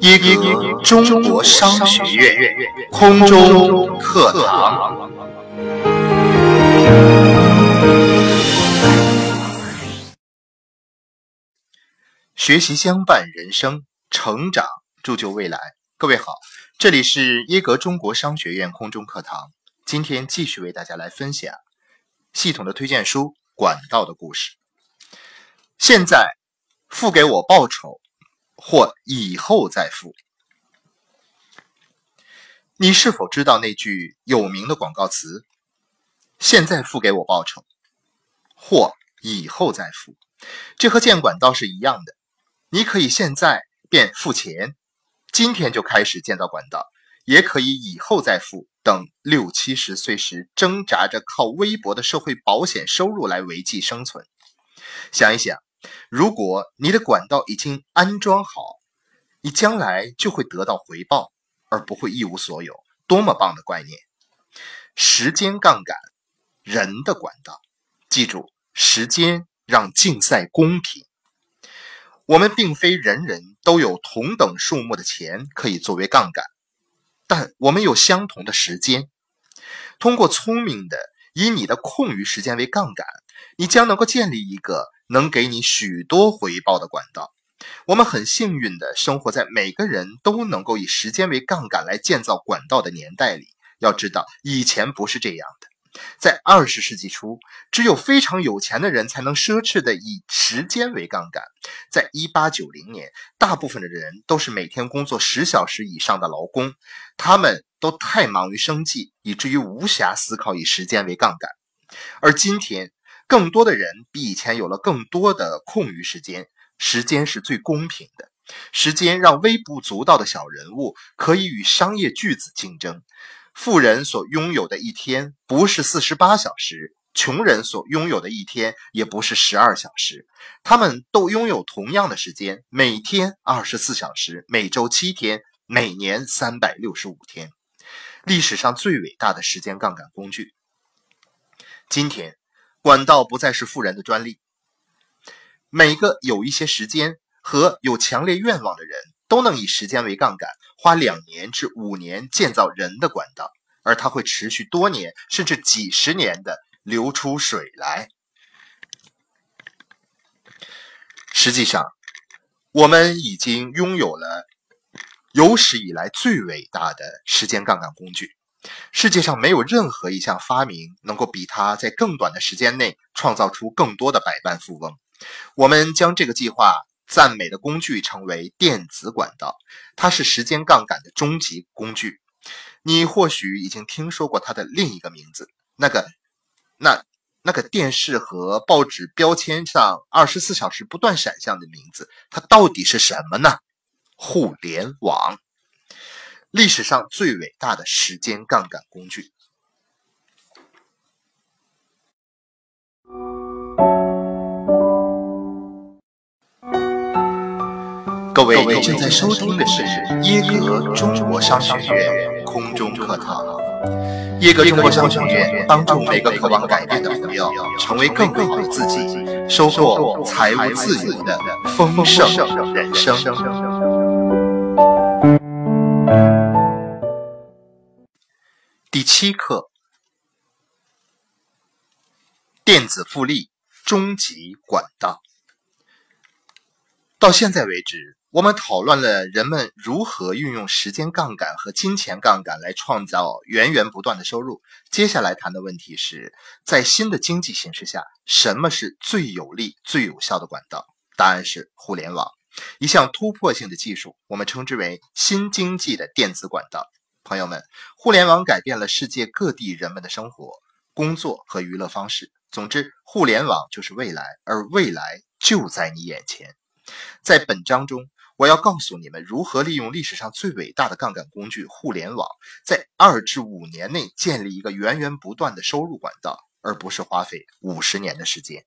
耶格中国商学院空中课堂，学习相伴人生，成长铸就未来。各位好，这里是耶格中国商学院空中课堂。今天继续为大家来分享系统的推荐书《管道的故事》。现在付给我报酬。或以后再付。你是否知道那句有名的广告词？现在付给我报酬，或以后再付。这和建管道是一样的。你可以现在便付钱，今天就开始建造管道，也可以以后再付，等六七十岁时挣扎着靠微薄的社会保险收入来维系生存。想一想。如果你的管道已经安装好，你将来就会得到回报，而不会一无所有。多么棒的概念！时间杠杆，人的管道。记住，时间让竞赛公平。我们并非人人都有同等数目的钱可以作为杠杆，但我们有相同的时间。通过聪明的以你的空余时间为杠杆，你将能够建立一个。能给你许多回报的管道。我们很幸运的生活在每个人都能够以时间为杠杆来建造管道的年代里。要知道，以前不是这样的。在二十世纪初，只有非常有钱的人才能奢侈的以时间为杠杆。在一八九零年，大部分的人都是每天工作十小时以上的劳工，他们都太忙于生计，以至于无暇思考以时间为杠杆。而今天，更多的人比以前有了更多的空余时间，时间是最公平的。时间让微不足道的小人物可以与商业巨子竞争。富人所拥有的一天不是四十八小时，穷人所拥有的一天也不是十二小时。他们都拥有同样的时间，每天二十四小时，每周七天，每年三百六十五天。历史上最伟大的时间杠杆工具。今天。管道不再是富人的专利，每个有一些时间和有强烈愿望的人都能以时间为杠杆，花两年至五年建造人的管道，而它会持续多年甚至几十年的流出水来。实际上，我们已经拥有了有史以来最伟大的时间杠杆工具。世界上没有任何一项发明能够比它在更短的时间内创造出更多的百万富翁。我们将这个计划赞美的工具称为电子管道，它是时间杠杆的终极工具。你或许已经听说过它的另一个名字，那个、那、那个电视和报纸标签上二十四小时不断闪向的名字，它到底是什么呢？互联网。历史上最伟大的时间杠杆工具。各位正在收听的是耶格中国商学院空中课堂。耶格中国商学院帮助每个渴望改变的朋友成为更好的自己，收获财务自由的丰盛人生。七课：电子复利终极管道。到现在为止，我们讨论了人们如何运用时间杠杆和金钱杠杆来创造源源不断的收入。接下来谈的问题是在新的经济形势下，什么是最有利、最有效的管道？答案是互联网，一项突破性的技术，我们称之为新经济的电子管道。朋友们，互联网改变了世界各地人们的生活、工作和娱乐方式。总之，互联网就是未来，而未来就在你眼前。在本章中，我要告诉你们如何利用历史上最伟大的杠杆工具——互联网，在二至五年内建立一个源源不断的收入管道，而不是花费五十年的时间。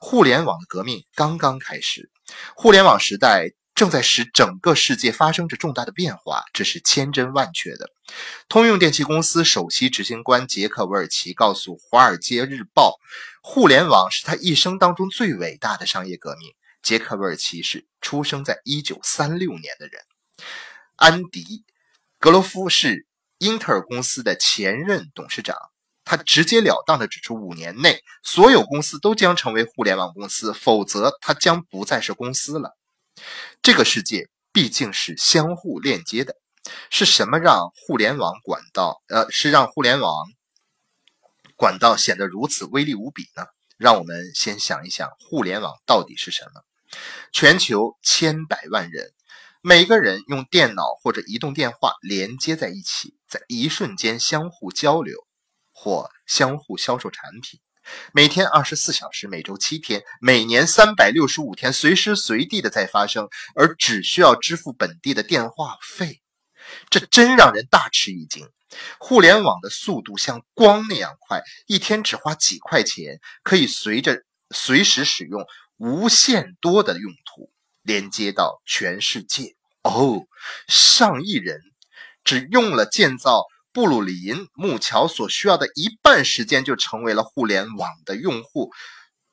互联网的革命刚刚开始，互联网时代。正在使整个世界发生着重大的变化，这是千真万确的。通用电气公司首席执行官杰克·韦尔奇告诉《华尔街日报》，互联网是他一生当中最伟大的商业革命。杰克·韦尔奇是出生在1936年的人。安迪·格罗夫是英特尔公司的前任董事长。他直截了当地指出，五年内所有公司都将成为互联网公司，否则它将不再是公司了。这个世界毕竟是相互链接的。是什么让互联网管道，呃，是让互联网管道显得如此威力无比呢？让我们先想一想，互联网到底是什么？全球千百万人，每个人用电脑或者移动电话连接在一起，在一瞬间相互交流。或相互销售产品，每天二十四小时，每周七天，每年三百六十五天，随时随地的在发生，而只需要支付本地的电话费，这真让人大吃一惊。互联网的速度像光那样快，一天只花几块钱，可以随着随时使用无限多的用途，连接到全世界。哦，上亿人只用了建造。布鲁林木桥所需要的一半时间就成为了互联网的用户。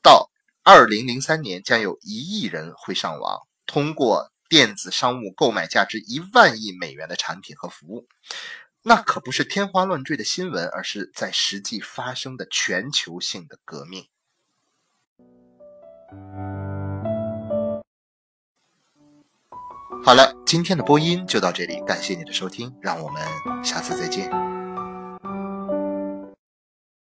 到二零零三年，将有一亿人会上网，通过电子商务购买价值一万亿美元的产品和服务。那可不是天花乱坠的新闻，而是在实际发生的全球性的革命。好了，今天的播音就到这里，感谢你的收听，让我们下次再见。